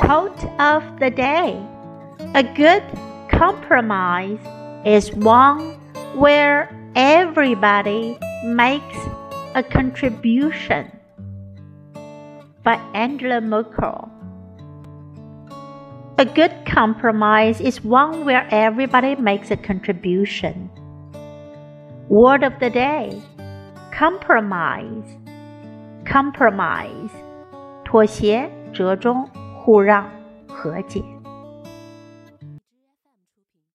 Quote of the day A good compromise is one where everybody makes a contribution. By Angela Merkel. A good compromise is one where everybody makes a contribution. Word of the day compromise. Compromise. 妥协、折中、 互让、和解。